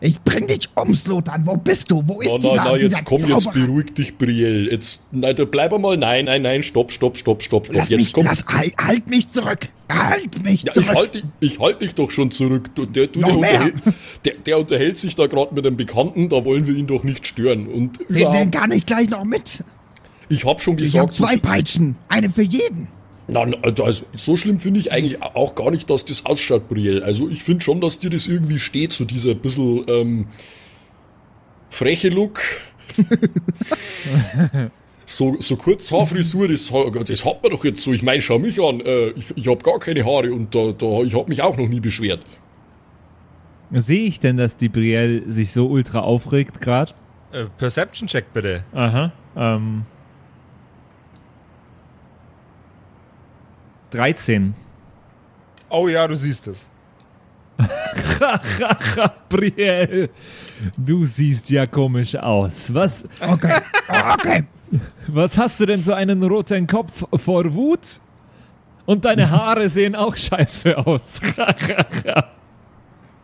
Ich bring dich um, Slotan. Wo bist du? Wo ist dieser, na, na, dieser jetzt komm, jetzt Zauberer? beruhig dich, Brielle. Jetzt, nein, bleib einmal. Nein, nein, nein, stopp, stopp, stopp, stopp, stopp. Lass Jetzt mich, komm. lass, halt, halt mich zurück. Halt mich Ja, ich zurück. halte dich, ich halt dich doch schon zurück. Du, der, du, der, unterhält, der, der unterhält sich da gerade mit einem Bekannten, da wollen wir ihn doch nicht stören. Und den, den kann ich gleich noch mit. ich hab schon Ich gesagt, so, zwei Peitschen. Eine für jeden. Na, na, also, so schlimm finde ich eigentlich auch gar nicht, dass das ausschaut, Brielle. Also ich finde schon, dass dir das irgendwie steht, so dieser bisschen ähm, freche Look. so, so Kurzhaarfrisur, das, ha- das hat man doch jetzt so. Ich meine, schau mich an, äh, ich, ich habe gar keine Haare und da, da, ich habe mich auch noch nie beschwert. Sehe ich denn, dass die Brielle sich so ultra aufregt gerade? Äh, Perception-Check bitte. Aha. Ähm. 13. Oh ja, du siehst es. Brielle, du siehst ja komisch aus. Was, Okay. Okay. was hast du denn so einen roten Kopf vor Wut? Und deine Haare sehen auch scheiße aus.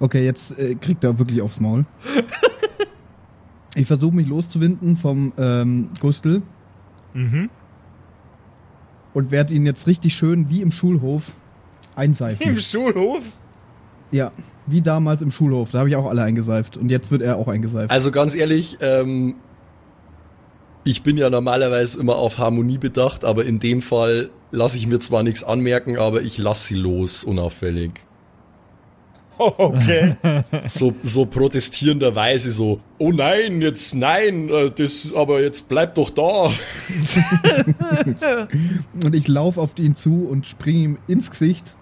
Okay, jetzt äh, kriegt er wirklich aufs Maul. Ich versuche mich loszuwinden vom ähm, Gustel. Mhm. Und werde ihn jetzt richtig schön wie im Schulhof einseifen. Im Schulhof? ja, wie damals im Schulhof. Da habe ich auch alle eingeseift. Und jetzt wird er auch eingeseift. Also ganz ehrlich, ähm, ich bin ja normalerweise immer auf Harmonie bedacht, aber in dem Fall lasse ich mir zwar nichts anmerken, aber ich lasse sie los, unauffällig. Okay. So, so protestierenderweise so, oh nein, jetzt nein, äh, das, aber jetzt bleib doch da. Und ich laufe auf ihn zu und springe ihm ins Gesicht,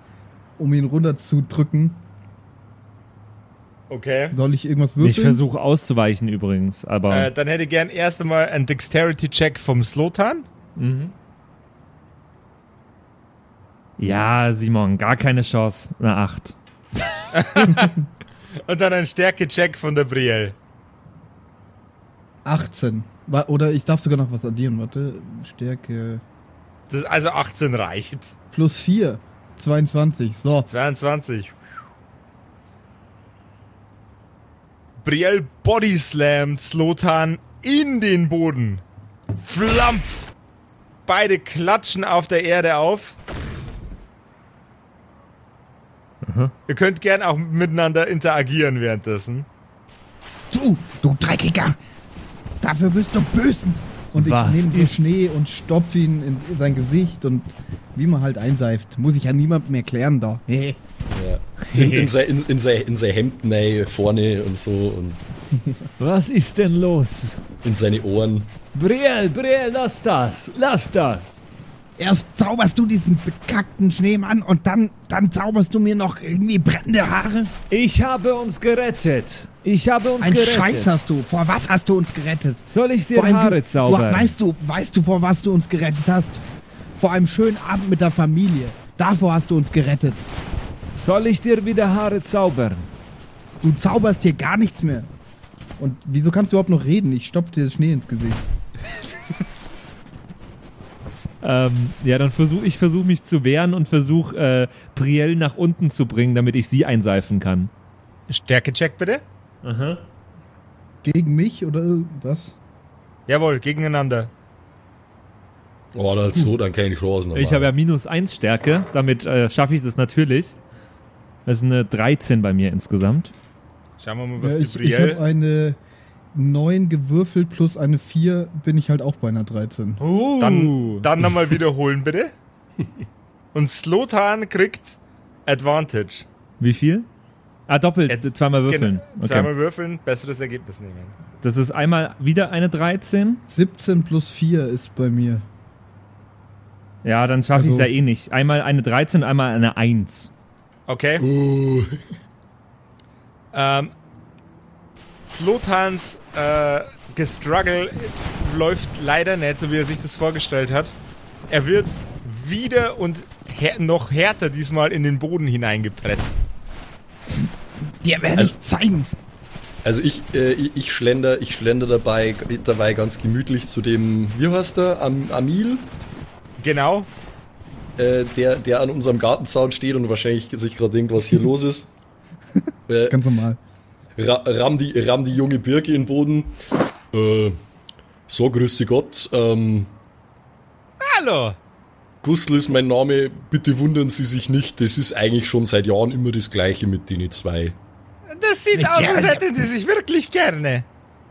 um ihn runterzudrücken. Okay. Soll ich irgendwas Ich würfeln? versuche auszuweichen übrigens, aber. Äh, dann hätte ich gern erst einmal einen Dexterity-Check vom Slotan. Mhm. Ja, Simon, gar keine Chance. Eine 8. Und dann einen Stärke-Check von der Brielle. 18. Wa- Oder ich darf sogar noch was addieren. Warte. Stärke. Das, also 18 reicht. Plus 4. 22. So. 22. Brielle bodyslammt Slotan in den Boden. Flampf! Beide klatschen auf der Erde auf. Ihr könnt gern auch miteinander interagieren währenddessen. Du, du Dreckiger. Dafür bist du böse. Und ich nehme den Schnee und stopfe ihn in sein Gesicht und wie man halt einseift. Muss ich ja niemandem erklären da. Hey. In, in, sein, in, in, sein, in sein Hemd nein, vorne und so und Was ist denn los? in seine Ohren. Brielle, Brielle, lass das. Lass das. Erst zauberst du diesen bekackten Schneemann und dann, dann zauberst du mir noch irgendwie brennende Haare. Ich habe uns gerettet. Ich habe uns Ein gerettet. Scheiß hast du. Vor was hast du uns gerettet? Soll ich dir Haare du, zaubern? Du, weißt du, weißt du, vor was du uns gerettet hast? Vor einem schönen Abend mit der Familie. Davor hast du uns gerettet. Soll ich dir wieder Haare zaubern? Du zauberst hier gar nichts mehr. Und wieso kannst du überhaupt noch reden? Ich stopf dir Schnee ins Gesicht. Ähm, ja, dann versuche ich versuch mich zu wehren und versuche äh, Brielle nach unten zu bringen, damit ich sie einseifen kann. Stärke-Check bitte. Gegen mich oder was? Jawohl, gegeneinander. Oh, dann so, dann keine Chancen. Ich habe ja minus 1 Stärke, damit äh, schaffe ich das natürlich. Das ist eine 13 bei mir insgesamt. Schauen wir mal, was Ja, die ich ich habe Brielle... eine 9 gewürfelt plus eine 4, bin ich halt auch bei einer 13. Uh. Dann, dann nochmal wiederholen, bitte. Und Slotan kriegt Advantage. Wie viel? Ah, doppelt, Jetzt- zweimal würfeln. Genau. Zweimal würfeln, besseres Ergebnis nehmen. Das ist einmal wieder eine 13. 17 plus 4 ist bei mir. Ja, dann schaffe ich es Also- ja eh nicht. Einmal eine 13, einmal eine 1. Okay. Uh, Ähm, Slotans äh, Gestruggle läuft leider nicht, so wie er sich das vorgestellt hat. Er wird wieder und här noch härter diesmal in den Boden hineingepresst. Dir werde ich zeigen. also ich, äh, ich, ich schlender, ich schlender dabei, dabei ganz gemütlich zu dem, wie heißt der, Am, Amil, Genau. äh, der, der an unserem Gartenzaun steht und wahrscheinlich sich gerade denkt, was hier los ist. Das Äh, ist ganz normal. Ra ramm, die, ramm die junge Birke in den Boden. Äh, so, grüße Gott. Ähm, Hallo. Gustl ist mein Name. Bitte wundern Sie sich nicht. Das ist eigentlich schon seit Jahren immer das Gleiche mit denen zwei. Das sieht aus, als hätten die sich wirklich gerne.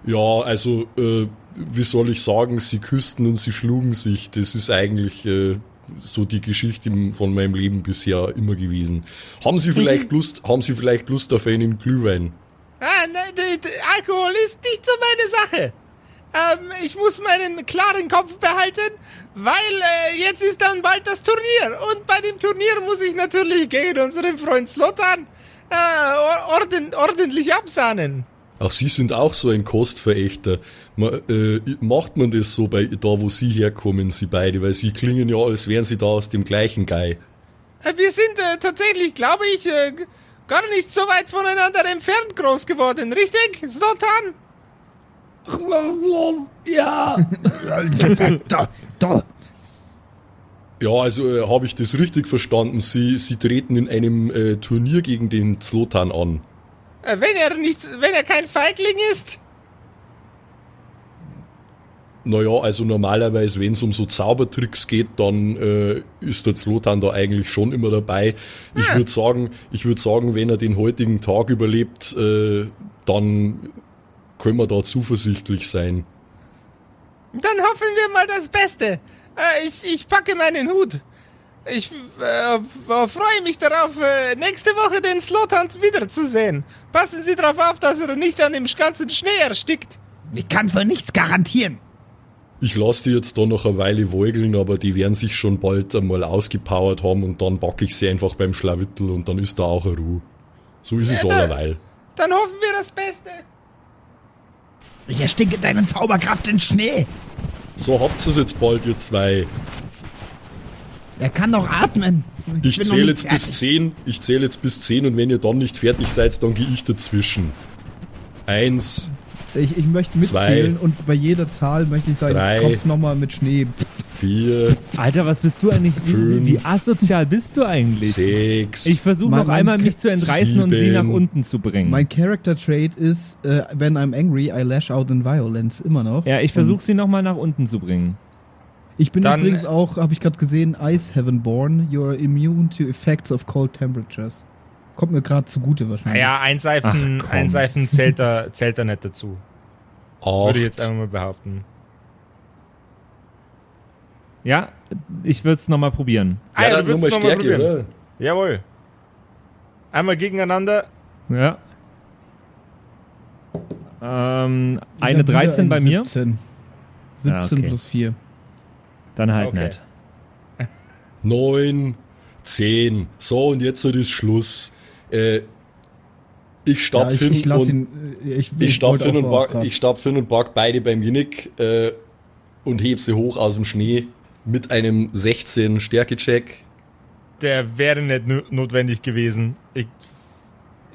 Ja, also, äh, wie soll ich sagen, sie küssten und sie schlugen sich. Das ist eigentlich äh, so die Geschichte von meinem Leben bisher immer gewesen. Haben Sie vielleicht Lust, haben Sie vielleicht Lust auf einen Glühwein? Ah, nein, Alkohol ist nicht so meine Sache. Ähm, ich muss meinen klaren Kopf behalten, weil äh, jetzt ist dann bald das Turnier. Und bei dem Turnier muss ich natürlich gegen unseren Freund Slotan äh, or- orden, ordentlich absahnen. Ach, Sie sind auch so ein Kostverächter. Ma, äh, macht man das so bei da, wo Sie herkommen, Sie beide? Weil Sie klingen ja, als wären Sie da aus dem gleichen Guy. Äh, wir sind äh, tatsächlich, glaube ich, äh, gar nicht so weit voneinander entfernt groß geworden, richtig, Slotan? Ja. da, da. Ja, also äh, habe ich das richtig verstanden? Sie, Sie treten in einem äh, Turnier gegen den Zlotan an. Äh, wenn er nicht, wenn er kein Feigling ist. Naja, also normalerweise, wenn es um so Zaubertricks geht, dann äh, ist der Zlotan da eigentlich schon immer dabei. Ich würde sagen, ich würde sagen, wenn er den heutigen Tag überlebt, äh, dann können wir da zuversichtlich sein. Dann hoffen wir mal das Beste. Äh, ich, ich packe meinen Hut. Ich äh, äh, freue mich darauf, äh, nächste Woche den Slotan wiederzusehen. Passen Sie darauf auf, dass er nicht an dem ganzen Schnee erstickt. Ich kann für nichts garantieren. Ich lasse die jetzt da noch eine Weile woigeln, aber die werden sich schon bald einmal ausgepowert haben und dann backe ich sie einfach beim Schlawittel und dann ist da auch eine Ruhe. So ist es Ja, da- allerweil. Dann hoffen wir das Beste. Ich ersticke deine Zauberkraft in Schnee. So habt ihr es jetzt bald, ihr zwei. Er kann doch atmen. Ich noch zähle jetzt bis fertig. 10. Ich zähle jetzt bis 10 und wenn ihr dann nicht fertig seid, dann gehe ich dazwischen. Eins, Ich, ich möchte Zwei. mitzählen und bei jeder Zahl möchte ich seinen Drei. Kopf nochmal mit Schnee. vier, Alter, was bist du eigentlich? Wie, Fünf. wie asozial bist du eigentlich? sechs. Ich versuche noch einmal mich zu entreißen und sie nach sieben. unten zu bringen. Mein Character Trait ist, äh, when I'm angry, I lash out in violence. Immer noch. ja, ich versuche sie noch mal nach unten zu bringen. Ich bin Dann- übrigens auch, habe ich gerade gesehen, Ice Heaven born. You're immune to effects of cold temperatures. Kommt mir gerade zugute wahrscheinlich. Naja, einseifen, Ach, einseifen zählt da, zählt da nicht dazu. Würde ich jetzt acht, einfach mal behaupten. Ja, ich würde es noch mal probieren. Ah, ja, ja, dann du nochmal noch mal Stärke, probieren. oder? Jawohl. Einmal gegeneinander. Ja. Ähm, eine hab wieder 13 bei eine mir? 17. 17 Ah, okay. plus 4. Dann halt Okay. nicht. neun, zehn. So, und jetzt so das Schluss. Äh, ich stapf ich, hin ich lass und ihn. äh, Ich, ich hin auch und ich stapf hin und pack beide beim Genick äh, und heb sie hoch aus dem Schnee mit einem 16 Stärke-Check. Der wäre nicht no- notwendig gewesen. Ich,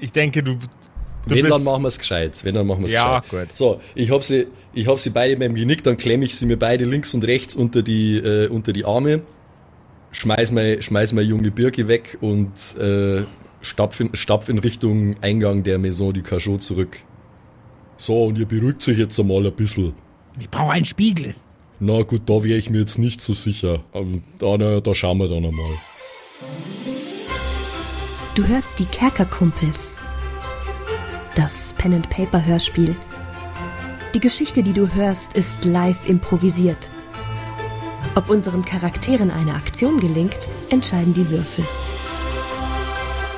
ich denke, du. du Wenn, bist, dann machen wir es gescheit. Wenn, dann machen wir es Ja, gescheit. gut. So, ich hab sie, ich hab sie beide beim Genick, dann klemme ich sie mir beide links und rechts unter die, äh, unter die Arme, schmeiß meine, schmeiß meine junge Birke weg und äh, stapf, in, stapf in Richtung Eingang der Maison du Cachot zurück. So, und ihr beruhigt euch jetzt einmal ein bisschen. Ich brauche einen Spiegel. Na gut, da wäre ich mir jetzt nicht so sicher. Da, na, da schauen wir dann einmal. Du hörst die Kerkerkumpels. Das Pen and Paper Hörspiel. Die Geschichte, die du hörst, ist live improvisiert. Ob unseren Charakteren eine Aktion gelingt, entscheiden die Würfel.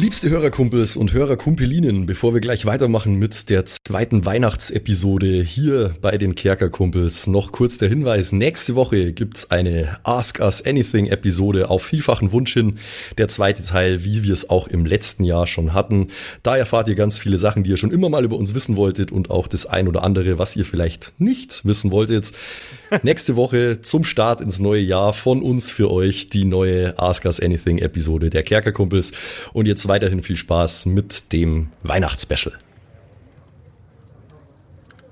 Liebste Hörerkumpels und Hörerkumpelinnen, bevor wir gleich weitermachen mit der zweiten Weihnachtsepisode hier bei den Kerkerkumpels, noch kurz der Hinweis, nächste Woche gibt's eine Ask Us Anything Episode auf vielfachen Wunsch hin, der zweite Teil, wie wir es auch im letzten Jahr schon hatten. Da erfahrt ihr ganz viele Sachen, die ihr schon immer mal über uns wissen wolltet und auch das ein oder andere, was ihr vielleicht nicht wissen wolltet. Nächste Woche zum Start ins neue Jahr von uns für euch die neue Ask Us Anything Episode der Kerkerkumpels. Und jetzt weiterhin viel Spaß mit dem Weihnachtsspecial.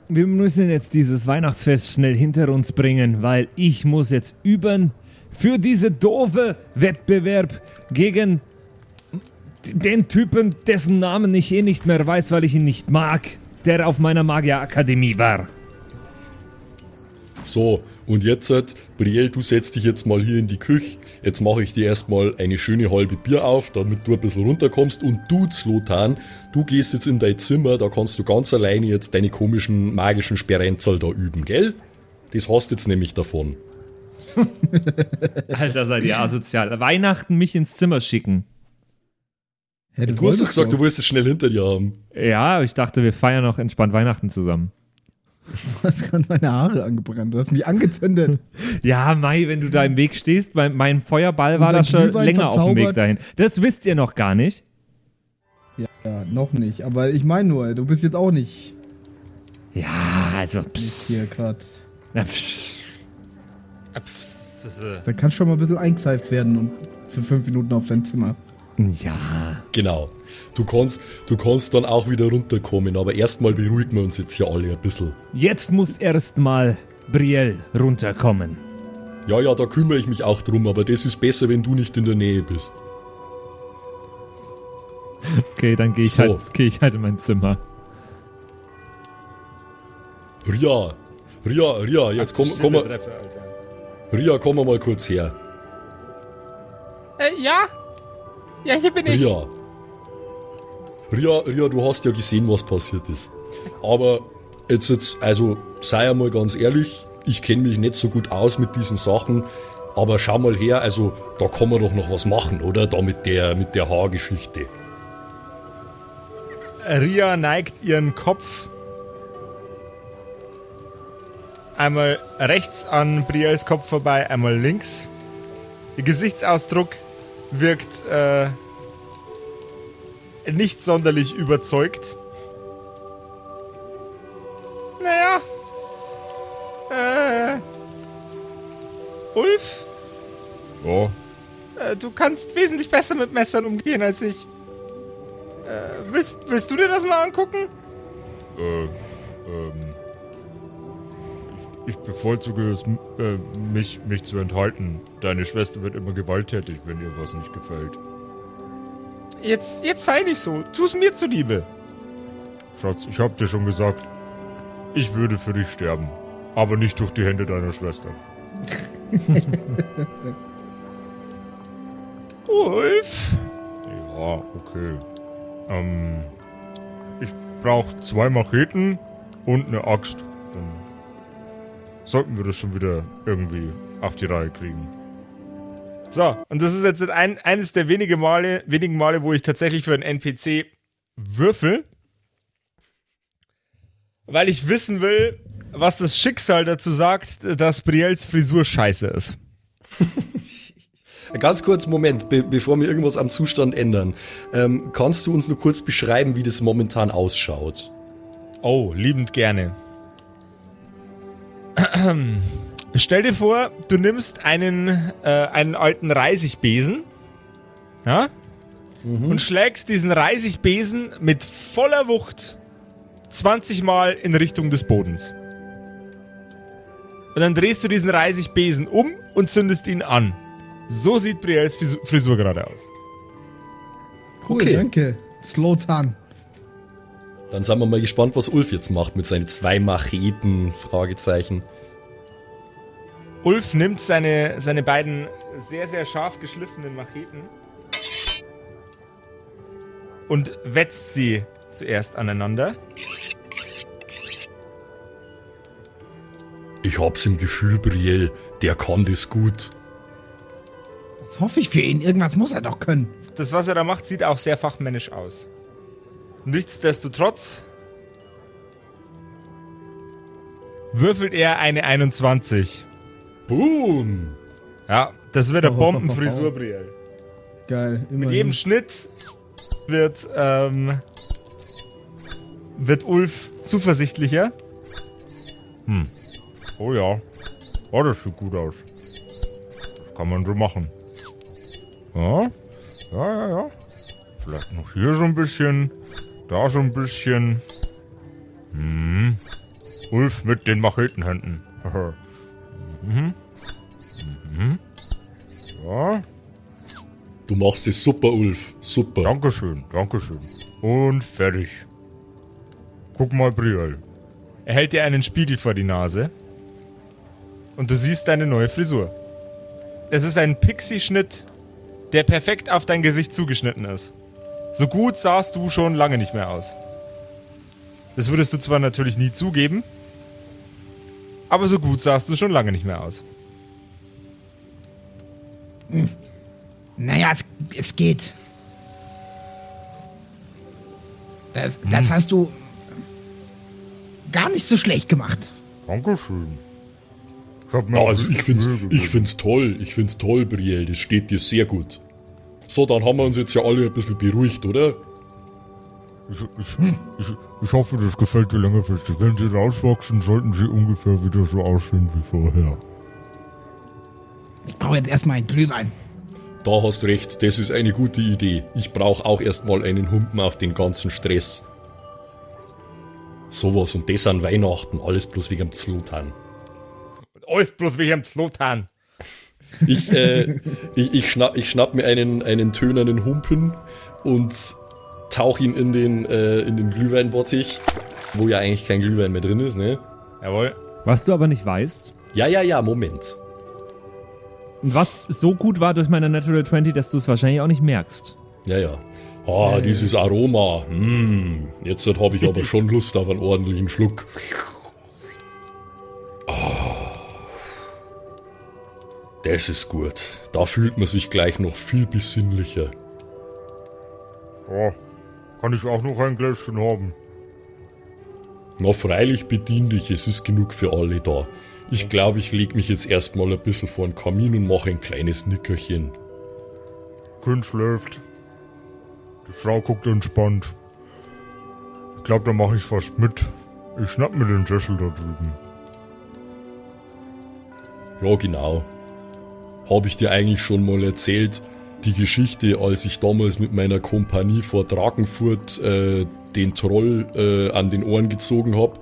wir müssen jetzt dieses Weihnachtsfest schnell hinter uns bringen, weil ich muss jetzt üben für diese doofe Wettbewerb gegen den Typen, dessen Namen ich eh nicht mehr weiß, weil ich ihn nicht mag, der auf meiner Magierakademie war. So, und jetzt, Brielle, du setzt dich jetzt mal hier in die Küche. Jetzt mache ich dir erstmal eine schöne halbe Bier auf, damit du ein bisschen runterkommst. Und du, Zlotan, du gehst jetzt in dein Zimmer, da kannst du ganz alleine jetzt deine komischen magischen Sperrenzel da üben, gell? Das hast jetzt nämlich davon. Alter, seid ihr asozial. Weihnachten mich ins Zimmer schicken. Hä, Du hast doch gesagt, du willst es schnell hinter dir haben. Ja, ich dachte, wir feiern noch entspannt Weihnachten zusammen. Du hast gerade meine Haare angebrannt. Du hast mich angezündet. Ja, Mai, wenn du da im Weg stehst, mein, mein Feuerball war da schon Glühwein länger auf dem Weg verzaubert. dahin. Das wisst ihr noch gar nicht. ja, noch nicht. Aber ich meine nur, du bist jetzt auch nicht Ja, also, jetzt pss. hier gerade. Ja, pss. Da kannst schon mal ein bisschen eingeseift werden und für fünf Minuten auf dein Zimmer. Ja. Genau. Du kannst, du kannst dann auch wieder runterkommen, aber erstmal beruhigen wir uns jetzt hier alle ein bisschen. Jetzt muss erstmal Brielle runterkommen. Ja, ja, da kümmere ich mich auch drum, aber das ist besser, wenn du nicht in der Nähe bist. Okay, dann gehe ich, So. halt, geh ich halt in mein Zimmer. Ria, Ria, Ria, jetzt komm, komm, mal-. Ria, komm mal kurz her. Äh, ja? Ja, hier bin ich. Ria. Ria, Ria, du hast ja gesehen, was passiert ist. Aber jetzt, jetzt also sei einmal ganz ehrlich, ich kenne mich nicht so gut aus mit diesen Sachen, aber schau mal her, also da kann man doch noch was machen, oder? Da mit der, mit der Haargeschichte. Ria neigt ihren Kopf einmal rechts an Briels Kopf vorbei, einmal links. Ihr Gesichtsausdruck wirkt äh, nicht sonderlich überzeugt. Naja. Äh. Ulf, Ja, äh, du kannst wesentlich besser mit Messern umgehen als ich. Äh, willst, willst du dir das mal angucken? äh, ähm. Ich, bevorzuge es, äh, mich, mich zu enthalten. Deine Schwester wird immer gewalttätig, wenn ihr was nicht gefällt. Jetzt, jetzt sei nicht so. Tu's mir zuliebe. Schatz, ich hab dir schon gesagt, ich würde für dich sterben. Aber nicht durch die Hände deiner Schwester. Ulf? Ja, okay. Ähm, ich brauche zwei Macheten und eine Axt. Sollten wir das schon wieder irgendwie auf die Reihe kriegen. So, und das ist jetzt ein, eines der wenige Male, wenigen Male, wo ich tatsächlich für einen NPC würfel. Weil ich wissen will, was das Schicksal dazu sagt, dass Briels Frisur scheiße ist. Ganz kurz, Moment, be bevor wir irgendwas am Zustand ändern. Ähm, kannst du uns nur kurz beschreiben, wie das momentan ausschaut? Oh, liebend gerne. Stell dir vor, du nimmst einen, äh, einen alten Reisigbesen ja, und schlägst diesen Reisigbesen mit voller Wucht 20 Mal in Richtung des Bodens. Und dann drehst du diesen Reisigbesen um und zündest ihn an. So sieht Brielles Fris- Frisur gerade aus. Cool, Okay. danke. Slotan. Dann sind wir mal gespannt, was Ulf jetzt macht mit seinen zwei Macheten, Fragezeichen. Ulf nimmt seine, seine beiden sehr, sehr scharf geschliffenen Macheten und wetzt sie zuerst aneinander. Ich hab's im Gefühl, Brielle, der kann das gut. Das hoffe ich für ihn. Irgendwas muss er doch können. Das, was er da macht, sieht auch sehr fachmännisch aus. Nichtsdestotrotz würfelt er eine 21. Boom! Ja, das wird eine Bombenfrisur, Brielle. Geil. Mit immerhin. jedem Schnitt wird, ähm, wird Ulf zuversichtlicher. Oh ja. Oh, das sieht gut aus. Das kann man so machen. Ja, ja, ja, ja. Vielleicht noch hier so ein bisschen, da so ein bisschen. Hm. Ulf mit den Machetenhänden. mhm. Mhm. Ja, Du machst es super, Ulf. Super. Dankeschön, Dankeschön. Und fertig. Guck mal, Briel. Er hält dir einen Spiegel vor die Nase. Und du siehst deine neue Frisur. Es ist ein Pixie-Schnitt, der perfekt auf dein Gesicht zugeschnitten ist. So gut sahst du schon lange nicht mehr aus. Das würdest du zwar natürlich nie zugeben, aber so gut sahst du schon lange nicht mehr aus. Naja, es, es geht. Das, das hast du gar nicht so schlecht gemacht. Dankeschön. Ich hab mir also ich find's, ich find's toll. Ich find's toll, Brielle. Das steht dir sehr gut. So, dann haben wir uns jetzt ja alle ein bisschen beruhigt, oder? Ich, ich, ich, ich hoffe, das gefällt dir längerfristig. Wenn sie rauswachsen, sollten sie ungefähr wieder so aussehen wie vorher. Ich brauche jetzt erstmal einen Glühwein. Da hast recht, das ist eine gute Idee. Ich brauche auch erstmal einen Humpen auf den ganzen Stress. Sowas und das an Weihnachten, alles bloß wegen dem Zlotan. Alles bloß wie am Slotan. Ich, äh, ich, ich, schnapp, ich schnapp mir einen, einen tönernen Humpen und tauch ihn in den, äh, in den Glühweinbottich, wo ja eigentlich kein Glühwein mehr drin ist, ne? Jawohl. Was du aber nicht weißt, Ja, ja, ja, Moment. und was so gut war durch meine Natural 20, dass du es wahrscheinlich auch nicht merkst. Ja, ja. Ah, dieses Aroma. Hm, jetzt habe ich aber schon Lust auf einen ordentlichen Schluck. Das ist gut. Da fühlt man sich gleich noch viel besinnlicher. Ja, kann ich auch noch ein Gläschen haben? Na, freilich bedien dich, es ist genug für alle da. Ich glaube, ich leg mich jetzt erstmal ein bisschen vor den Kamin und mache ein kleines Nickerchen. Kind schläft. Die Frau guckt entspannt. Ich glaube, da mache ich fast mit. Ich schnapp mir den Sessel da drüben. Ja, genau. Habe ich dir eigentlich schon mal erzählt, die Geschichte, als ich damals mit meiner Kompanie vor Drakenfurt äh, den Troll äh, an den Ohren gezogen hab?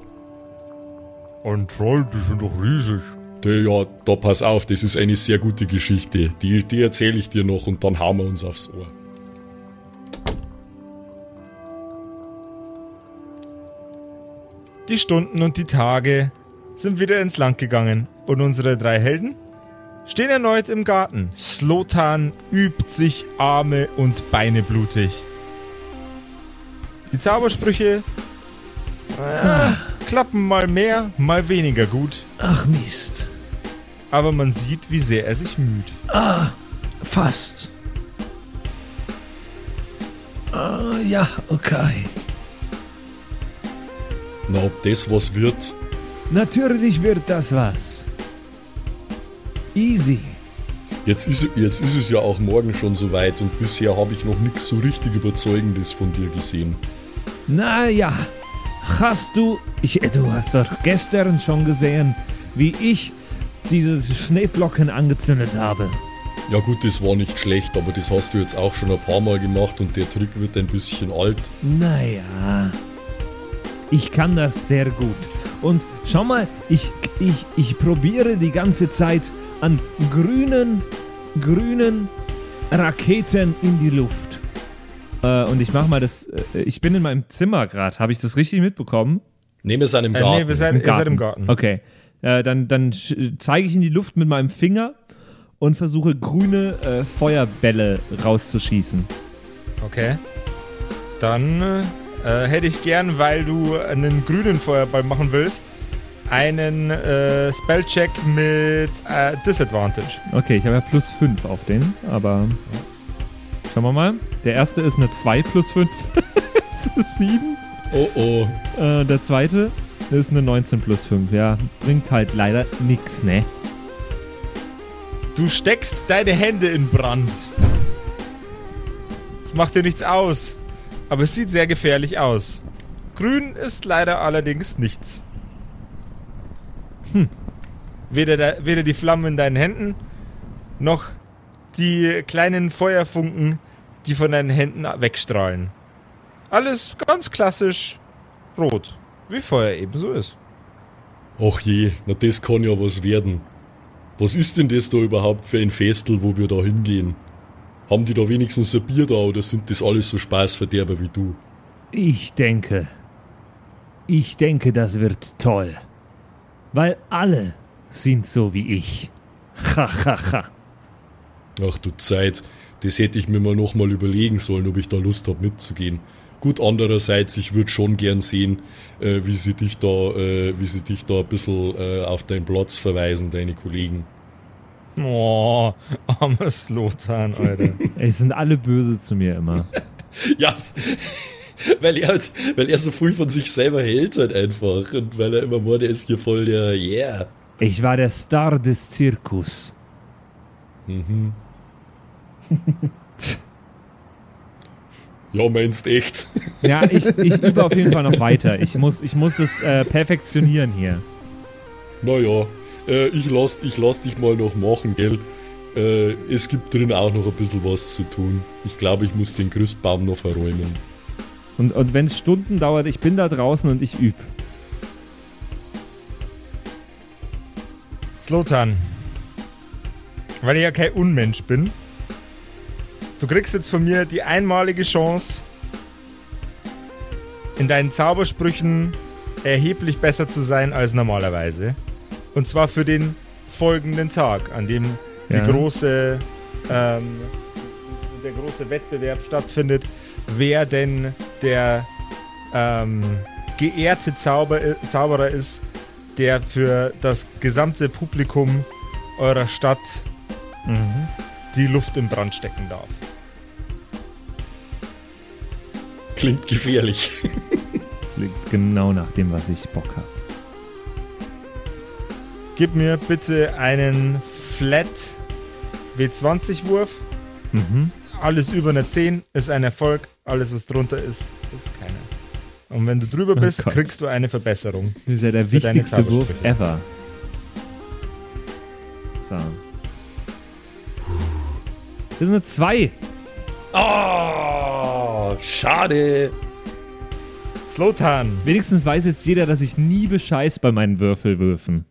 Ein Troll, die sind doch riesig. Der, ja, da pass auf, das ist eine sehr gute Geschichte. Die, die erzähle ich dir noch und dann hauen wir uns aufs Ohr. Die Stunden und die Tage sind wieder ins Land gegangen und unsere drei Helden stehen erneut im Garten. Slotan übt sich Arme und Beine blutig. Die Zaubersprüche äh, klappen mal mehr, mal weniger gut, Ach Mist. aber man sieht, wie sehr er sich müht. Fast. Ah, ja, okay. Na, ob das was wird? Natürlich wird das was. Easy. Jetzt ist, jetzt ist es ja auch morgen schon soweit und bisher habe ich noch nichts so richtig Überzeugendes von dir gesehen. Naja, hast du. Ich, du hast doch gestern schon gesehen, wie ich diese Schneeflocken angezündet habe. Ja gut, das war nicht schlecht, aber das hast du jetzt auch schon ein paar Mal gemacht und der Trick wird ein bisschen alt. Naja. Ich kann das sehr gut. Und schau mal, ich, ich, ich probiere die ganze Zeit an grünen, grünen Raketen in die Luft. Äh, und ich mach mal das. Äh, ich bin in meinem Zimmer gerade. Habe ich das richtig mitbekommen? Nehmen wir es an im Äh, Garten. nee, wir seid, ihr seid im Garten. Okay. Äh, dann dann zeige ich in die Luft mit meinem Finger und versuche grüne äh, Feuerbälle rauszuschießen. Okay. Dann äh, hätte ich gern, weil du einen grünen Feuerball machen willst, einen äh, Spellcheck mit äh, Disadvantage. Okay, ich habe ja plus 5 auf den, aber schauen wir mal. Der erste ist eine 2 plus 5. das ist 7. Oh oh. Äh, der zweite ist eine 19 plus 5. Ja, bringt halt leider nix, ne? Du steckst deine Hände in Brand. Es macht dir nichts aus, aber es sieht sehr gefährlich aus. Grün ist leider allerdings nichts. Hm. Weder, der, weder die Flammen in deinen Händen, noch die kleinen Feuerfunken, die von deinen Händen wegstrahlen. Alles ganz klassisch rot, wie Feuer ebenso ist. Ach je, na das kann ja was werden. Was ist denn das da überhaupt für ein Festel, wo wir da hingehen? Haben die da wenigstens ein Bier da oder sind das alles so Spaßverderber wie du? Ich denke. Ich denke, das wird toll. Weil alle sind so wie ich. Ha, ha, ha. Ach du Zeit, das hätte ich mir mal nochmal überlegen sollen, ob ich da Lust habe mitzugehen. Gut, andererseits, ich würde schon gern sehen, äh, wie sie dich da, äh, wie sie dich da ein bisschen äh, auf deinen Platz verweisen, deine Kollegen. Oh, armer Slotan, Alter. Es sind alle böse zu mir immer. Ja, weil er halt, weil er so früh von sich selber hält halt einfach und weil er immer war, der ist hier voll der Yeah. Ich war der Star des Zirkus. Ja, meinst echt? Ja, ich, ich übe auf jeden Fall noch weiter. Ich muss, ich muss das äh, perfektionieren hier. Naja, äh, ich lass, ich lass dich mal noch machen, gell? Äh, es gibt drin auch noch ein bisschen was zu tun. Ich glaube, ich muss den Christbaum noch verräumen. Und, und wenn es Stunden dauert, ich bin da draußen und ich übe. Slotan, weil ich ja kein Unmensch bin, du kriegst jetzt von mir die einmalige Chance, in deinen Zaubersprüchen erheblich besser zu sein als normalerweise. Und zwar für den folgenden Tag, an dem Ja. die große, ähm, der große Wettbewerb stattfindet, wer denn der ähm, geehrte Zauber, Zauberer ist, der für das gesamte Publikum eurer Stadt die Luft im Brand stecken darf. Klingt gefährlich. Klingt genau nach dem, was ich Bock habe. Gib mir bitte einen Flat W20-Wurf. Mhm. Alles über eine 10 ist ein Erfolg, alles was drunter ist, ist keine. Und wenn du drüber Oh bist, Gott. kriegst du eine Verbesserung. Das ist ja der wichtigste Wurf ever. So. Das ist eine 2. Oh, schade. Slotan, Wenigstens weiß jetzt jeder, dass ich nie bescheiß bei meinen Würfelwürfen.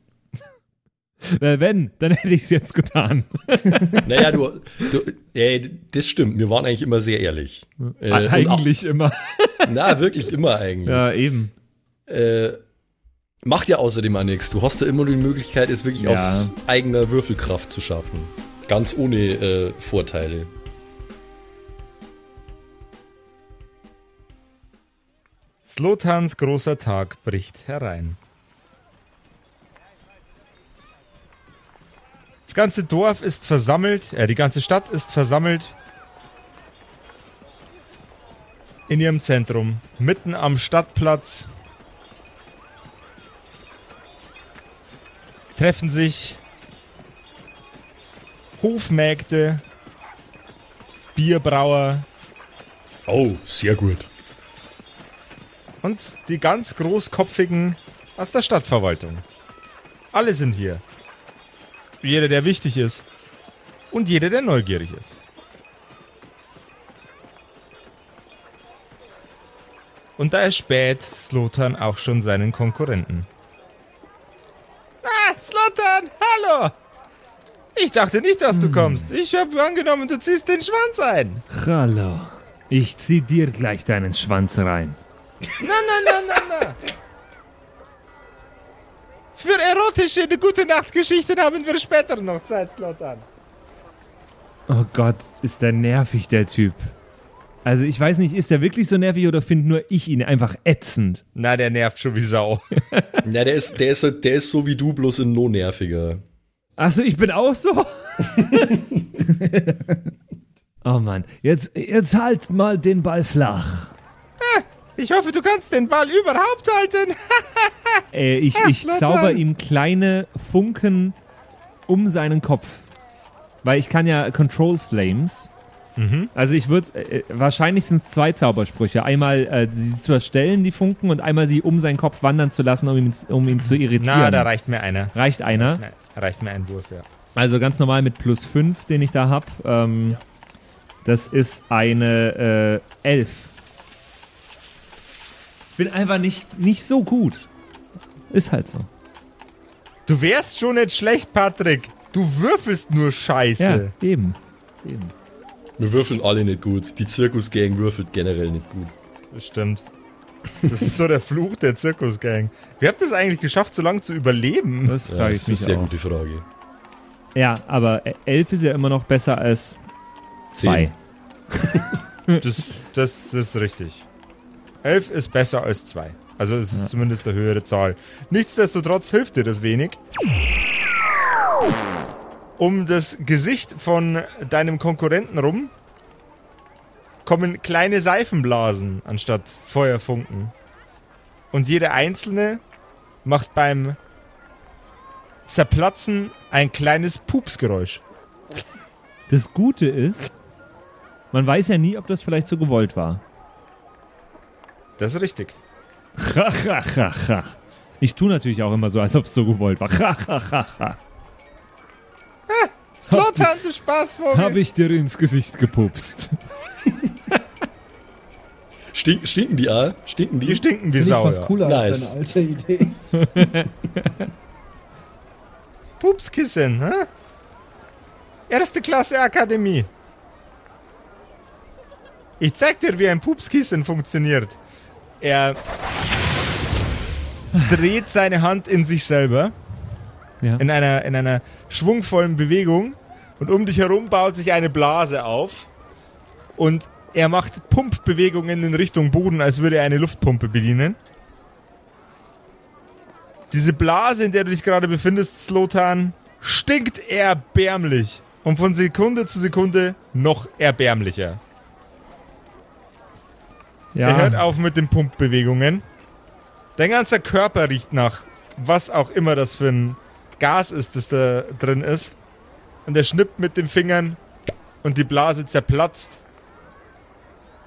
Weil wenn, dann hätte ich es jetzt getan. Naja, du, du äh, das stimmt. Wir waren eigentlich immer sehr ehrlich. Äh, und Eigentlich immer. Auch, na, wirklich immer eigentlich. Ja, eben. Äh, macht ja außerdem auch nichts. Du hast ja immer die Möglichkeit, es wirklich Ja. aus eigener Würfelkraft zu schaffen. Ganz ohne äh, Vorteile. Slotans großer Tag bricht herein. Das ganze Dorf ist versammelt, äh, die ganze Stadt ist versammelt in ihrem Zentrum, mitten am Stadtplatz. Treffen sich Hofmägde, Bierbrauer, Oh, sehr gut. und die ganz großkopfigen aus der Stadtverwaltung. Alle sind hier. Jeder, der wichtig ist. Und jeder, der neugierig ist. Und da erspäht Slotan auch schon seinen Konkurrenten. Ah, Slotan, hallo! Ich dachte nicht, dass du kommst. Ich habe angenommen, du ziehst den Schwanz ein. Hallo. Ich zieh dir gleich deinen Schwanz rein. Na, na, na, na, na. Für erotische gute Nachtgeschichten haben wir später noch Zeit, Slotan. Oh Gott, ist der nervig, der Typ. Also ich weiß nicht, ist der wirklich so nervig oder finde nur ich ihn einfach ätzend? Na, der nervt schon wie Sau. Ja, der ist, der ist, halt- der ist so wie du, bloß in no nerviger. Achso, ich bin auch so? oh Mann, jetzt, jetzt halt mal den Ball flach. Ich hoffe, du kannst den Ball überhaupt halten. Äh, ich ich zauber ihm kleine Funken um seinen Kopf. Weil ich kann ja Control Flames. Also ich würde, äh, wahrscheinlich sind es zwei Zaubersprüche. Einmal äh, sie zu erstellen, die Funken, und einmal sie um seinen Kopf wandern zu lassen, um ihn, um ihn zu irritieren. Na, da reicht mir einer. Reicht einer. Na, reicht mir ein Wurf, ja. Also ganz normal mit plus 5, den ich da habe. Ähm, das ist eine äh, 11. Bin einfach nicht, nicht so gut. Ist halt so. Du wärst schon nicht schlecht, Patrick. Du würfelst nur Scheiße. Ja, eben. eben. Wir würfeln alle nicht gut. Die Zirkusgang würfelt generell nicht gut. Das stimmt. Das ist so der Fluch der Zirkusgang. Wie habt ihr es eigentlich geschafft, so lange zu überleben? Das Ja, das ich ist mich eine sehr auch. gute Frage. Ja, aber 11 ist ja immer noch besser als Zehn. 2. Das, das ist richtig. Elf ist besser als zwei. Also es ist zumindest eine höhere Zahl. Nichtsdestotrotz hilft dir das wenig. Um das Gesicht von deinem Konkurrenten rum kommen kleine Seifenblasen anstatt Feuerfunken. Und jede einzelne macht beim Zerplatzen ein kleines Pupsgeräusch. Das Gute ist, man weiß ja nie, ob das vielleicht so gewollt war. Das ist richtig. Ha, ha, ha, ha. Ich tue natürlich auch immer so, als ob es so gewollt war. Ha, ha, ha, ha. Slotan, du Spaßvogel! Habe ich dir ins Gesicht gepupst. Stink, stinken die auch? Stinken die? Die stinken wie Sau, fast ja. cooler als Nice. deine alte Idee. Pupskissen, hä? Erste Klasse Akademie. Ich zeig dir, wie ein Pupskissen funktioniert. Er dreht seine Hand in sich selber Ja. in einer, in einer schwungvollen Bewegung und um dich herum baut sich eine Blase auf und er macht Pumpbewegungen in Richtung Boden, als würde er eine Luftpumpe bedienen. Diese Blase, in der du dich gerade befindest, Slotan, stinkt erbärmlich und von Sekunde zu Sekunde noch erbärmlicher. Er hört Ja, auf mit den Pumpbewegungen. Dein ganzer Körper riecht nach was auch immer das für ein Gas ist, das da drin ist. Und er schnippt mit den Fingern und die Blase zerplatzt.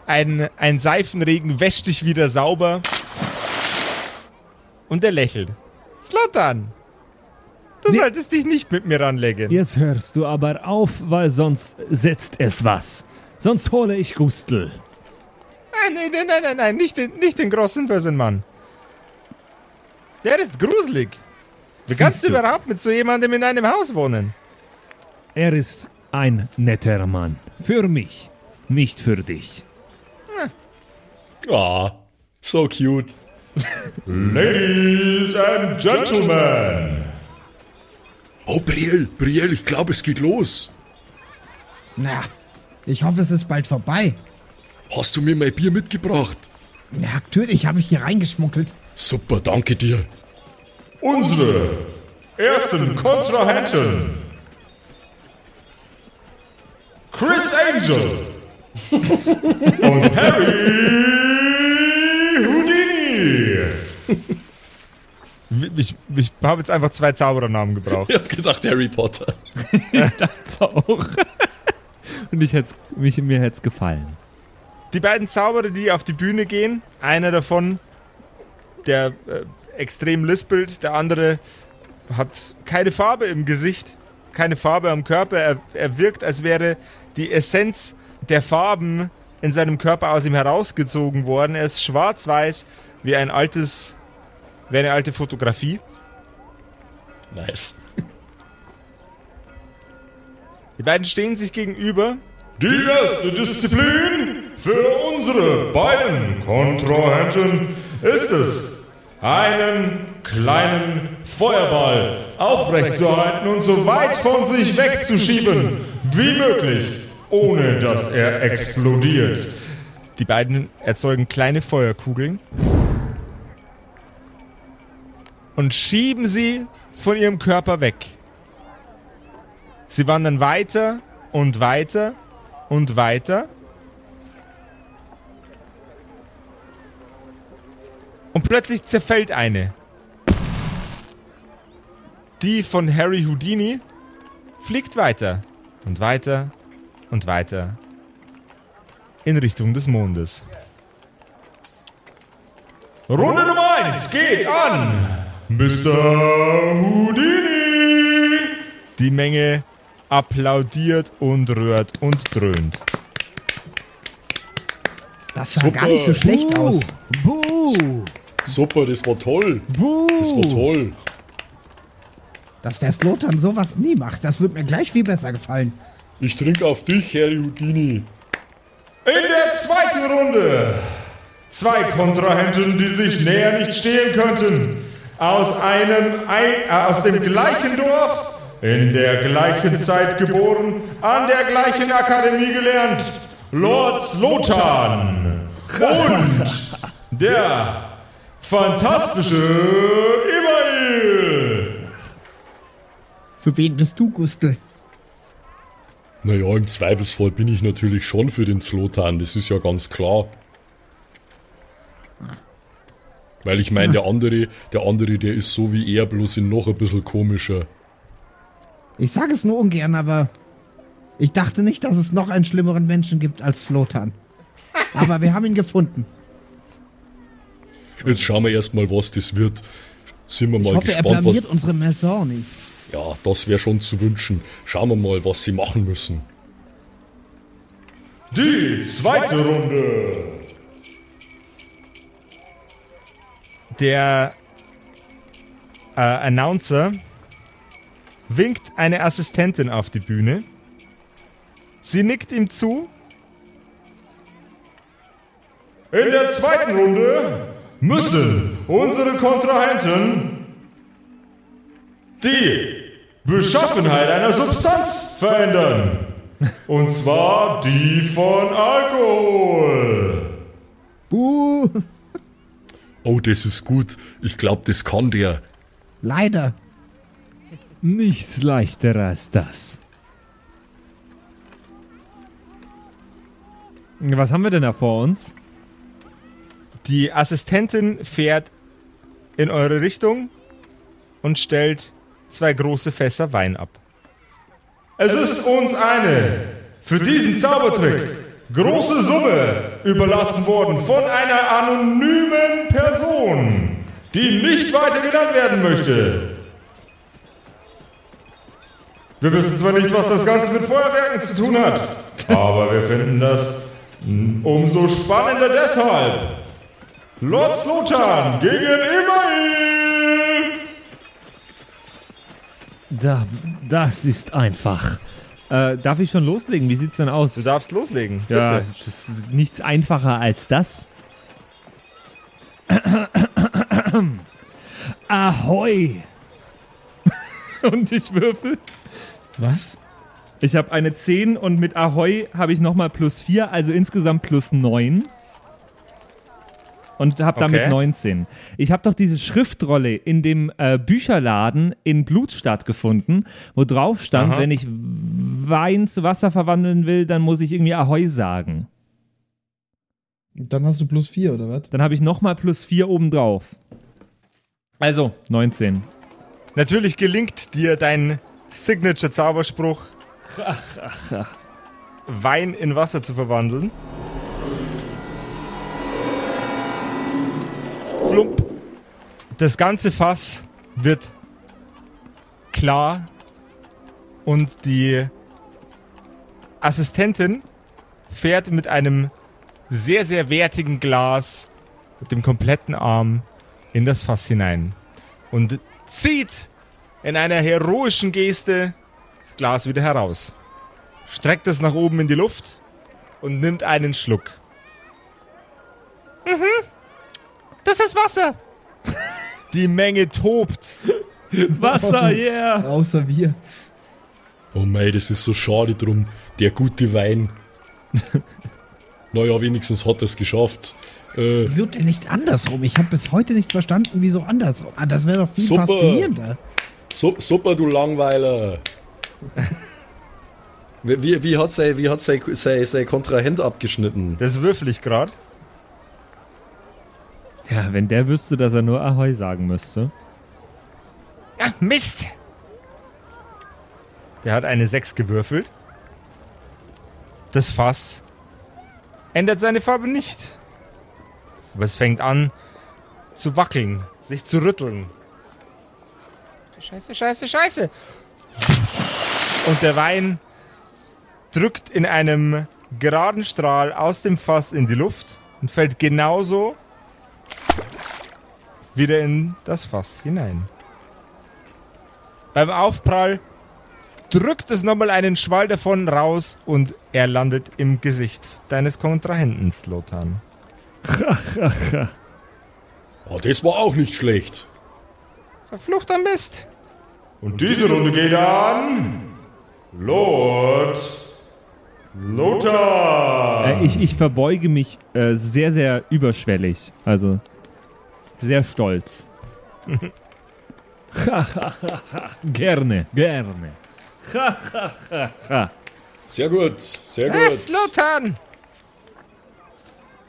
Ein, ein Seifenregen wäscht dich wieder sauber. Und er lächelt. Slotan! Du Nee. solltest dich nicht mit mir ranlegen. jetzt hörst du aber auf, weil sonst setzt es was. Sonst hole ich Gustel. Nein, nein, nein, nein, nein, nein, nicht den, nicht den großen bösen Mann. Der ist gruselig. Wie Siehst kannst du du. überhaupt mit so jemandem in einem Haus wohnen? Er ist ein netter Mann. Für mich, nicht für dich. Ah, so cute. Ladies and Gentlemen, Oh, Brielle, Brielle, ich glaube, es geht los. Na, ich hoffe, es ist bald vorbei. Hast du mir mein Bier mitgebracht? Ja, natürlich habe ich hier reingeschmuggelt. Super, danke dir. unsere ersten Kontrahenten. Chris Angel und Harry Houdini. Ich, ich habe jetzt einfach zwei Zauberernamen gebraucht. Ich hab gedacht, Harry Potter. Das auch. Und ich hätt's, mich, mir hätte es gefallen. Die beiden Zauberer, die auf die Bühne gehen, einer davon, der äh, extrem lispelt, der andere hat keine Farbe im Gesicht, keine Farbe am Körper. Er, er wirkt, als wäre die Essenz der Farben in seinem Körper aus ihm herausgezogen worden. Er ist schwarz-weiß wie ein altes, wie eine alte Fotografie. Nice. Die beiden stehen sich gegenüber. Die erste Disziplin für unsere beiden Kontrahenten ist es, einen kleinen Feuerball aufrechtzuerhalten und so weit von sich wegzuschieben wie möglich, ohne dass er explodiert. Die beiden erzeugen kleine Feuerkugeln und schieben sie von ihrem Körper weg. Sie wandern weiter und weiter und weiter. Und plötzlich zerfällt eine. Die von Harry Houdini fliegt weiter und weiter und weiter in Richtung des Mondes. Runde Nummer 1 geht an Mr. Houdini. Die Menge applaudiert und rührt und dröhnt. Das sah gar nicht so schlecht aus. Buh! Super, das war toll. Buh! Das war toll. Dass der Slotan sowas nie macht, das wird mir gleich viel besser gefallen. Ich trinke auf dich, Herr Houdini. In der zweiten Runde. Zwei Kontrahenten, die sich näher nicht stehen könnten. Aus einem, ein, äh, aus dem gleichen Dorf, in der gleichen Zeit geboren, an der gleichen Akademie gelernt. Lord Slotan und der fantastische Imail. Für wen bist du, Gustel? Naja, im Zweifelsfall bin ich natürlich schon für den Slotan, das ist ja ganz klar. Weil ich meine, der andere, der andere, der ist so wie er, bloß in noch ein bisschen komischer. Ich sage es nur ungern, aber ich dachte nicht, dass es noch einen schlimmeren Menschen gibt als Slotan. Aber wir haben ihn gefunden. Jetzt schauen wir erstmal, was das wird. Sind wir Ich mal hoffe, er gespannt, was. blamiert unsere Maison nicht. Ja, das wäre schon zu wünschen. Schauen wir mal, was sie machen müssen. Die zweite Runde. Der äh, Announcer winkt eine Assistentin auf die Bühne. Sie nickt ihm zu. In der zweiten Runde müssen unsere Kontrahenten die Beschaffenheit einer Substanz verändern. Und zwar die von Alkohol. Buh, Oh, das ist gut. Ich glaube, das kann der. leider. Nichts leichter als das. Was haben wir denn da vor uns? Die Assistentin fährt in eure Richtung und stellt zwei große Fässer Wein ab. Es ist uns eine für diesen Zaubertrick große Summe überlassen worden von einer anonymen Person, die nicht weiter genannt werden möchte. Wir wissen zwar nicht, was das Ganze mit Feuerwerken zu tun hat, aber wir finden das umso spannender deshalb. Lord Slotan gegen Immail! Da, das ist einfach. Äh, darf ich schon loslegen? Wie sieht's denn aus? Du darfst loslegen. Ja, bitte. das ist nichts einfacher als das. Ahoi! und ich würfel. Was? Ich habe eine 10 und mit Ahoi habe ich nochmal plus 4, also insgesamt plus 9. Und habe damit Okay. 19. Ich habe doch diese Schriftrolle in dem äh, Bücherladen in Blutstadt gefunden, wo drauf stand, Aha. wenn ich Wein zu Wasser verwandeln will, dann muss ich irgendwie Ahoi sagen. Dann hast du plus 4, oder was? Dann habe ich nochmal plus 4 obendrauf. Also 19. Natürlich gelingt dir dein Signature-Zauberspruch, Wein in Wasser zu verwandeln. Flump. Das ganze Fass wird klar und die Assistentin fährt mit einem sehr, sehr wertigen Glas mit dem kompletten Arm in das Fass hinein und zieht in einer heroischen Geste das Glas wieder heraus, streckt es nach oben in die Luft und nimmt einen Schluck. Das ist Wasser. Die Menge tobt. Wasser, yeah! Außer wir. Oh mei, das ist so schade drum. Der gute Wein. naja, wenigstens hat er es geschafft. Äh, Wieso denn nicht andersrum? Ich habe bis heute nicht verstanden, wieso andersrum. Ah, das wäre doch viel Super. faszinierender. su super, du Langweiler. Wie, wie, wie hat sein, sein, sein, sein Kontrahent abgeschnitten? Das würfel ich gerade. Ja, wenn der wüsste, dass er nur Ahoi sagen müsste. Ah, Mist! Der hat eine 6 gewürfelt. Das Fass ändert seine Farbe nicht. Aber es fängt an zu wackeln, sich zu rütteln. Scheiße, scheiße, scheiße. Und der Wein drückt in einem geraden Strahl aus dem Fass in die Luft und fällt genauso wieder in das Fass hinein. Beim Aufprall drückt es nochmal einen Schwall davon raus und er landet im Gesicht deines Kontrahenten, Slotan. Oh, das war auch nicht schlecht. Verfluchter Mist. Und diese Runde geht an. Lord Lothar. Äh, ich, ich verbeuge mich äh, sehr, sehr überschwellig. Also sehr stolz. gerne, gerne. Sehr gut, sehr gut. Slotan!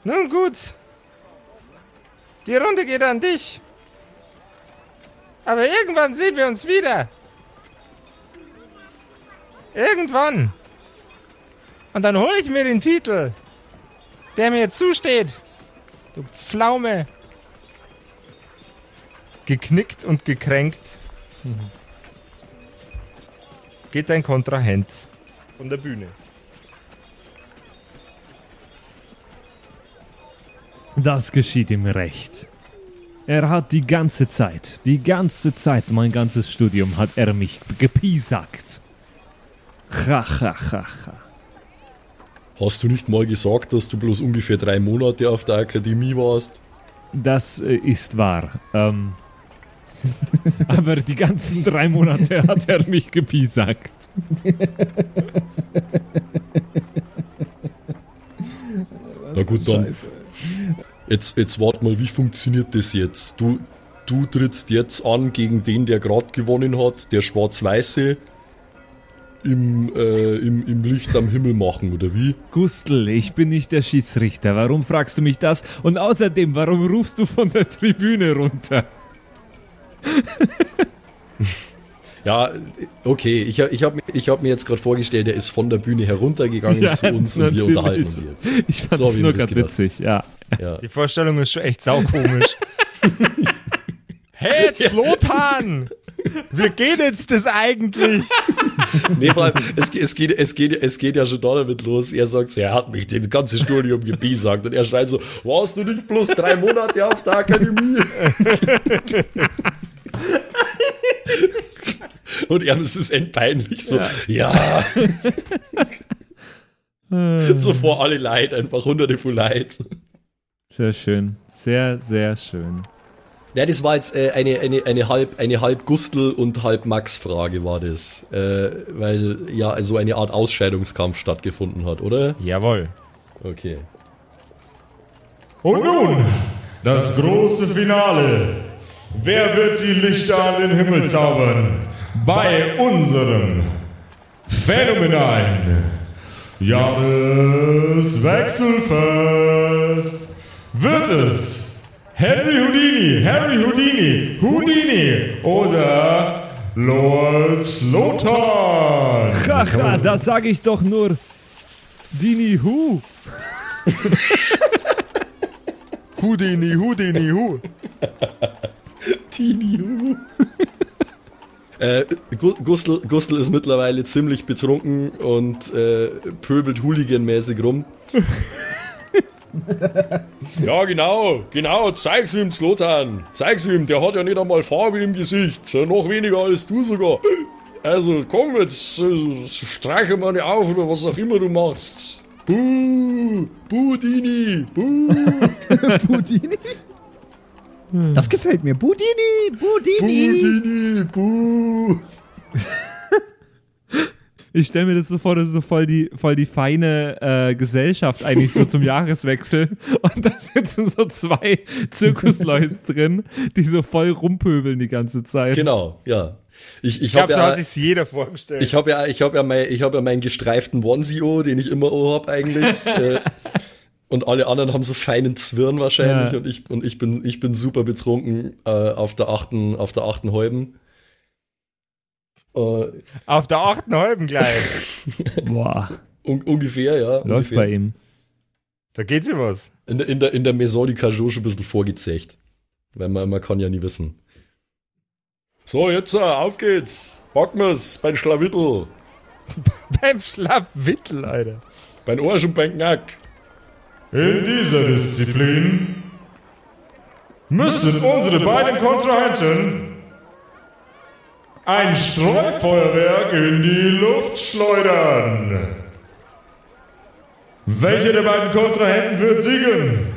Nun gut. Die Runde geht an dich. Aber irgendwann sehen wir uns wieder. Irgendwann. Und dann hole ich mir den Titel, der mir zusteht. Du Pflaume. Geknickt und gekränkt. Geht dein Kontrahent von der Bühne. Das geschieht ihm recht. Er hat die ganze Zeit, die ganze Zeit, mein ganzes Studium hat er mich gepiesackt. Ha, ha, ha, ha. Hast du nicht mal gesagt, dass du bloß ungefähr drei Monate auf der Akademie warst? Das äh, ist wahr. Ähm, aber die ganzen drei Monate hat er mich gepiesackt. Na gut, dann. Jetzt, jetzt wart mal, wie funktioniert das jetzt? Du, du trittst jetzt an gegen den, der gerade gewonnen hat, der Schwarz-Weiße im, äh, im, im Licht am Himmel machen, oder wie? Gustl, ich bin nicht der Schiedsrichter. Warum fragst du mich das? Und außerdem, warum rufst du von der Tribüne runter? Ja, okay, ich, hab- ich habe ich hab mir jetzt gerade vorgestellt, er ist von der Bühne heruntergegangen Ja, zu uns und wir unterhalten uns jetzt. Ich fand So es nur gerade witzig, ja. Ja. Die Vorstellung ist schon echt saukomisch. hey, Slotan! Wir gehen jetzt das eigentlich. Nee, vor allem, es, es, geht, es, geht, es geht ja schon damit los. Er sagt so, er hat mich den ganzen Studium gebiesagt. Und er schreit so, warst du nicht bloß drei Monate auf der Akademie? Und er ist es endpeinlich so, ja. so vor alle Leid, einfach hunderte von Leid. Sehr schön. Sehr, sehr schön. Ja, das war jetzt äh, eine, eine, eine halb, eine halb Gustl und halb Max-Frage war das. Äh, weil ja so eine Art Ausscheidungskampf stattgefunden hat, oder? Jawohl. Okay. Und nun das große Finale. Wer wird die Lichter an den Himmel zaubern? Bei unserem phänomenalen Jahreswechselfest wird es Henry Houdini, Henry Houdini, Houdini oder Lord Slotan. Haha, da sage ich doch nur Dini Hu. Houdini, Houdini, Hu. Hu. äh, Gu- Gustl, Gustl ist mittlerweile ziemlich betrunken und äh, pöbelt hooliganmäßig rum. ja, genau, genau, zeig's ihm, Slotan. Zeig's ihm, der hat ja nicht einmal Farbe im Gesicht, noch weniger als du sogar. Also komm jetzt, äh, streiche mal nicht auf oder was auch immer du machst. Buh, Buh, Dini, Buh, Budini? Das gefällt mir. Budini, Budini. Dini, Buh. Ich stelle mir das so vor, das ist so voll die, voll die feine äh, Gesellschaft eigentlich so zum Jahreswechsel. Und da sitzen so zwei Zirkusleute drin, die so voll rumpöbeln die ganze Zeit. Genau, ja. Ich, ich, Ich glaube, habe so ja, hat sich jeder vorgestellt. ich hab ja, ich hab ja, mein, ich hab ja meinen gestreiften Onesie, den ich immer hab eigentlich. äh, und alle anderen haben so feinen Zwirn wahrscheinlich Ja. und ich und ich bin ich bin super betrunken äh, auf der achten auf der achten halben. Äh, Auf der achten halben gleich. Boah, un ungefähr, ja. läuft ungefähr. bei ihm. Da geht sie was. In der, in der, in der Maison du Cajot schon ein bisschen vorgezecht. Weil man, man kann ja nie wissen. So, jetzt, äh, auf geht's. Packen wir's, beim Schlawittel, Beim Schlapwittel, Alter. beim Arsch und beim Knack. In dieser Disziplin müssen unsere beiden Kontrahenten ein Streufeuerwerk in die Luft schleudern. Welcher der beiden Kontrahenten wird siegen?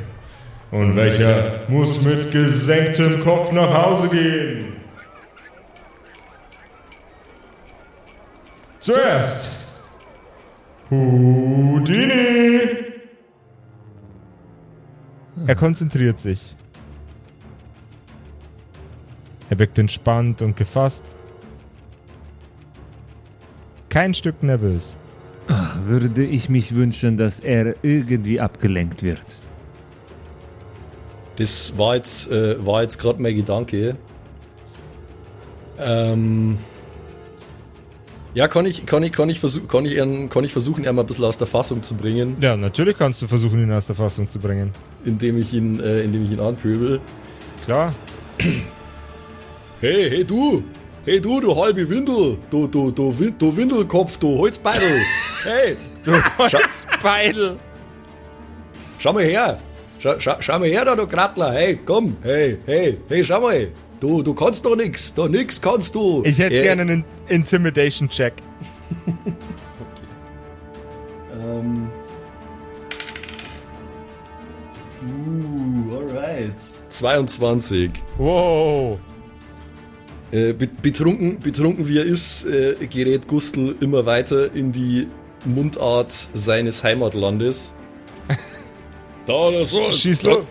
Und welcher muss mit gesenktem Kopf nach Hause gehen? Zuerst Houdini. Er konzentriert sich. Er wirkt entspannt und gefasst. Kein Stück nervös. Würde ich mich wünschen, dass er irgendwie abgelenkt wird. Das war jetzt, äh, war jetzt gerade mein Gedanke. Ähm. Ja, kann ich, kann ich, kann ich, versuch, kann ich, ihn, kann ich versuchen, ihn mal ein bisschen aus der Fassung zu bringen, Ja, natürlich kannst du versuchen, ihn aus der Fassung zu bringen. indem ich ihn, äh, indem ich ihn anpöbel. Klar. Hey, hey du! Hey du, du halbe Windel! Du, du, du, du Windelkopf, du Holzbeidel! hey! Du Holzbeidel. Schau mal her! Schau, schau, schau mal her da, du Krattler! Hey, komm! Hey, hey, hey, schau mal! Du, du kannst doch nix! Da nix kannst du! Ich hätte Äh, gerne einen Intimidation-Check. Ähm. Uh, alright. 22. Wow. Äh, be- betrunken, betrunken wie er ist, äh, gerät Gustl immer weiter in die Mundart seines Heimatlandes. Da, da, so, Schieß los.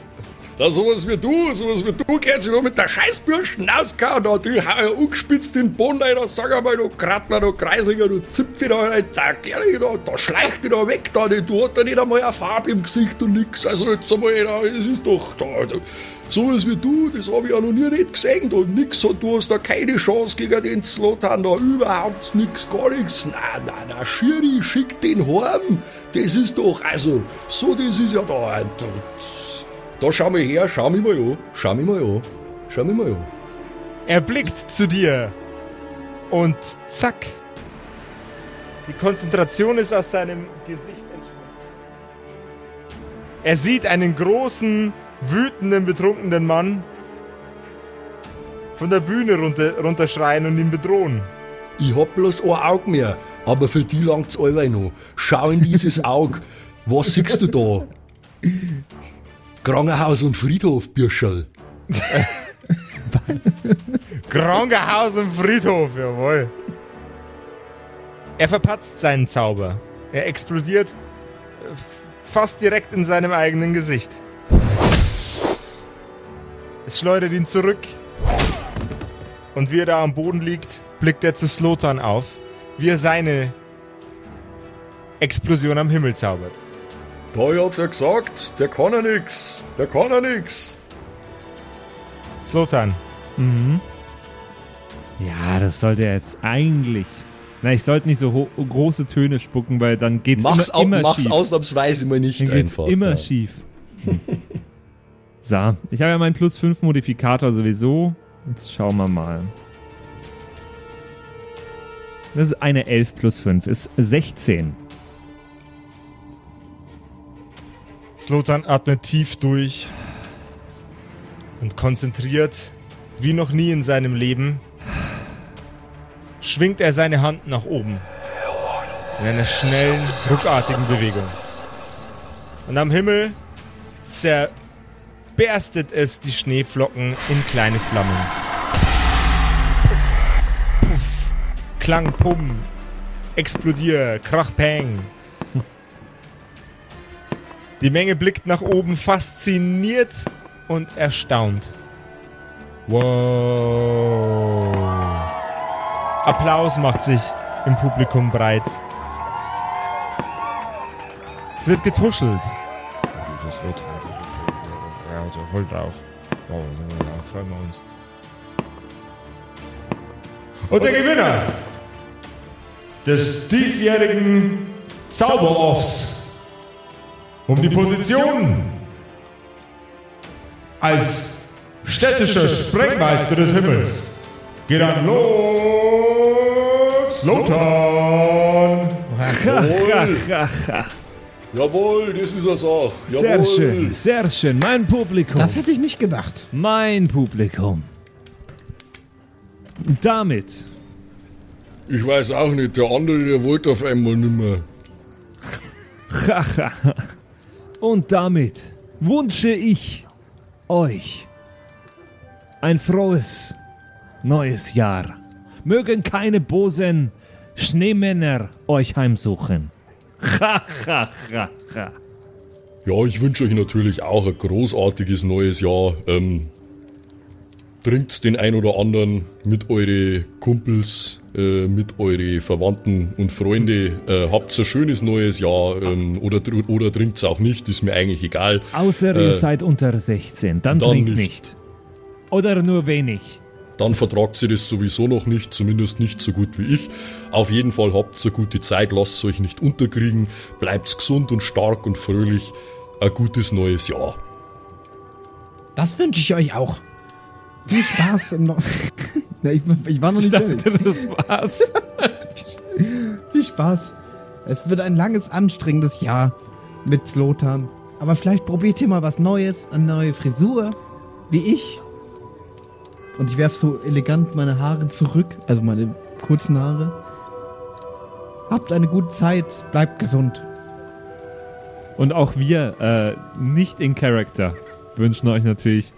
Da sowas wie du, sowas wie du, sich noch mit der Scheißbürsten auskauen, da, die hau ja ungespitzt den Boden rein, da sag einmal, du Krattler, du Kreislinger, du Zipfi da rein, da, ehrlich, da, da schleicht die da weg, da, die, du hat da nicht einmal eine Farbe im Gesicht und nix, also jetzt einmal, da, es ist doch, da, da, sowas wie du, das hab ich ja noch nie nicht gesehen, da, nix, du hast da keine Chance gegen den Slotan, da, überhaupt nix, gar nix, na, na, na, Schiri, schick den heim, das ist doch, also, so, das ist ja da, da da schau mal her, schau mich mal an. Schau mich mal an. Schau mich mal an. Er blickt zu dir. Und zack. Die Konzentration ist aus seinem Gesicht entschwunden. Er sieht einen großen, wütenden, betrunkenen Mann von der Bühne runter, runterschreien und ihn bedrohen. Ich hab bloß ein Auge mehr, aber für die langt's allweil noch. Schau in dieses Auge. Was siehst du da? Krankenhaus und Friedhof, Bürscherl. Krankenhaus und Friedhof, jawohl. Er verpatzt seinen Zauber. Er explodiert äh, fast direkt in seinem eigenen Gesicht. Es schleudert ihn zurück. Und wie er da am Boden liegt, blickt er zu Slotan auf, wie er seine Explosion am Himmel zaubert. Da, ich hab's ja gesagt, der kann ja nix. Der kann ja nix. Slotan, Mhm. Ja, das sollte er jetzt eigentlich. Na, ich sollte nicht so große Töne spucken, weil dann geht's Mach's, immer, immer mach's schief. ausnahmsweise mal nicht Dann geht's einfach. immer ja. schief. so, ich habe ja meinen plus 5 Modifikator sowieso. Jetzt schauen wir mal. Das ist eine 11 plus 5, ist 16. Slotan atmet tief durch und konzentriert, wie noch nie in seinem Leben, schwingt er seine Hand nach oben. In einer schnellen, ruckartigen Bewegung. Und am Himmel zerberstet es die Schneeflocken in kleine Flammen. Puff, puff, Klang, Pum, explodier, Krach, Peng. Die Menge blickt nach oben, fasziniert und erstaunt. Wow. Applaus macht sich im Publikum breit. Es wird getuschelt. Das wird, ja, so voll drauf. Wow, da freuen wir uns. Und der Gewinner des diesjährigen Zauberoffs um die Position als städtischer Sprengmeister des Himmels geht an Lux Lothar. Jawohl, das ist Sache. Sehr Jawohl. schön, sehr schön. Mein Publikum. Das hätte ich nicht gedacht. Mein Publikum. Damit Ich weiß auch nicht, der andere, der wollte auf einmal nimmer. Haha. Und damit wünsche ich euch ein frohes neues Jahr. Mögen keine bosen Schneemänner euch heimsuchen. Ha, ha, ha, ha. Ja, ich wünsche euch natürlich auch ein großartiges neues Jahr. Ähm, trinkt den ein oder anderen mit eure Kumpels, äh, mit eure Verwandten und Freunde. Äh, habt ein schönes neues Jahr ähm, oder, oder trinkt es auch nicht, ist mir eigentlich egal. Außer Äh, ihr seid unter 16, dann, dann trinkt nicht. nicht. Oder nur wenig. Dann vertragt sie das sowieso noch nicht, zumindest nicht so gut wie ich. Auf jeden Fall habt eine gute Zeit, lasst euch nicht unterkriegen, bleibt gesund und stark und fröhlich. Ein gutes neues Jahr. Das wünsche ich euch auch. Viel Spaß im no Na, ich, ich war noch Ich nicht fertig. dachte, das war's. Viel Spaß. Es wird ein langes, anstrengendes Jahr mit Slotan. Aber vielleicht probiert ihr mal was Neues, eine neue Frisur, wie ich. Und ich werf so elegant meine Haare zurück, also meine kurzen Haare. Habt eine gute Zeit, bleibt gesund. Und auch wir, äh, nicht in Character, wünschen euch natürlich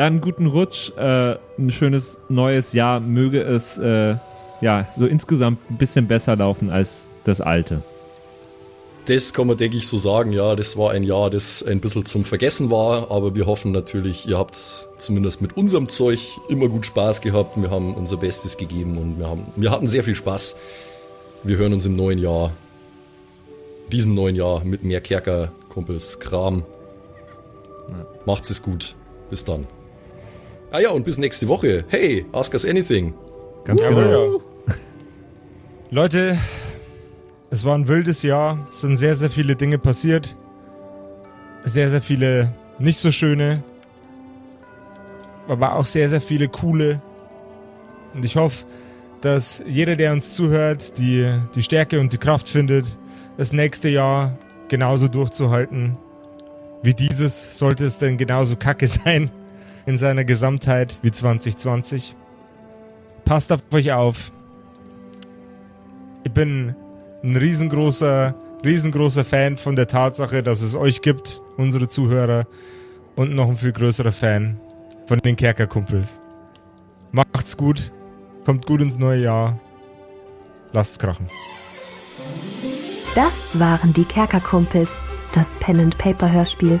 ja, einen guten Rutsch, äh, ein schönes neues Jahr. Möge es äh, ja so insgesamt ein bisschen besser laufen als das alte. Das kann man, denke ich, so sagen. Ja, das war ein Jahr, das ein bisschen zum Vergessen war. Aber wir hoffen natürlich, ihr habt zumindest mit unserem Zeug immer gut Spaß gehabt. Wir haben unser Bestes gegeben und wir, haben, wir hatten sehr viel Spaß. Wir hören uns im neuen Jahr, diesem neuen Jahr mit mehr Kerker, Kumpels, Kram. Macht's es gut. Bis dann. Ah ja, und bis nächste Woche. Hey, ask us anything. Ganz Aber genau. Leute, es war ein wildes Jahr. Es sind sehr, sehr viele Dinge passiert. Sehr, sehr viele nicht so schöne. Aber auch sehr, sehr viele coole. Und ich hoffe, dass jeder, der uns zuhört, die, die Stärke und die Kraft findet, das nächste Jahr genauso durchzuhalten. Wie dieses sollte es denn genauso kacke sein in seiner Gesamtheit wie 2020. Passt auf euch auf. Ich bin ein riesengroßer, riesengroßer Fan von der Tatsache, dass es euch gibt, unsere Zuhörer, und noch ein viel größerer Fan von den Kerkerkumpels. Macht's gut, kommt gut ins neue Jahr, lasst's krachen. Das waren die Kerkerkumpels, das Pen and Paper Hörspiel.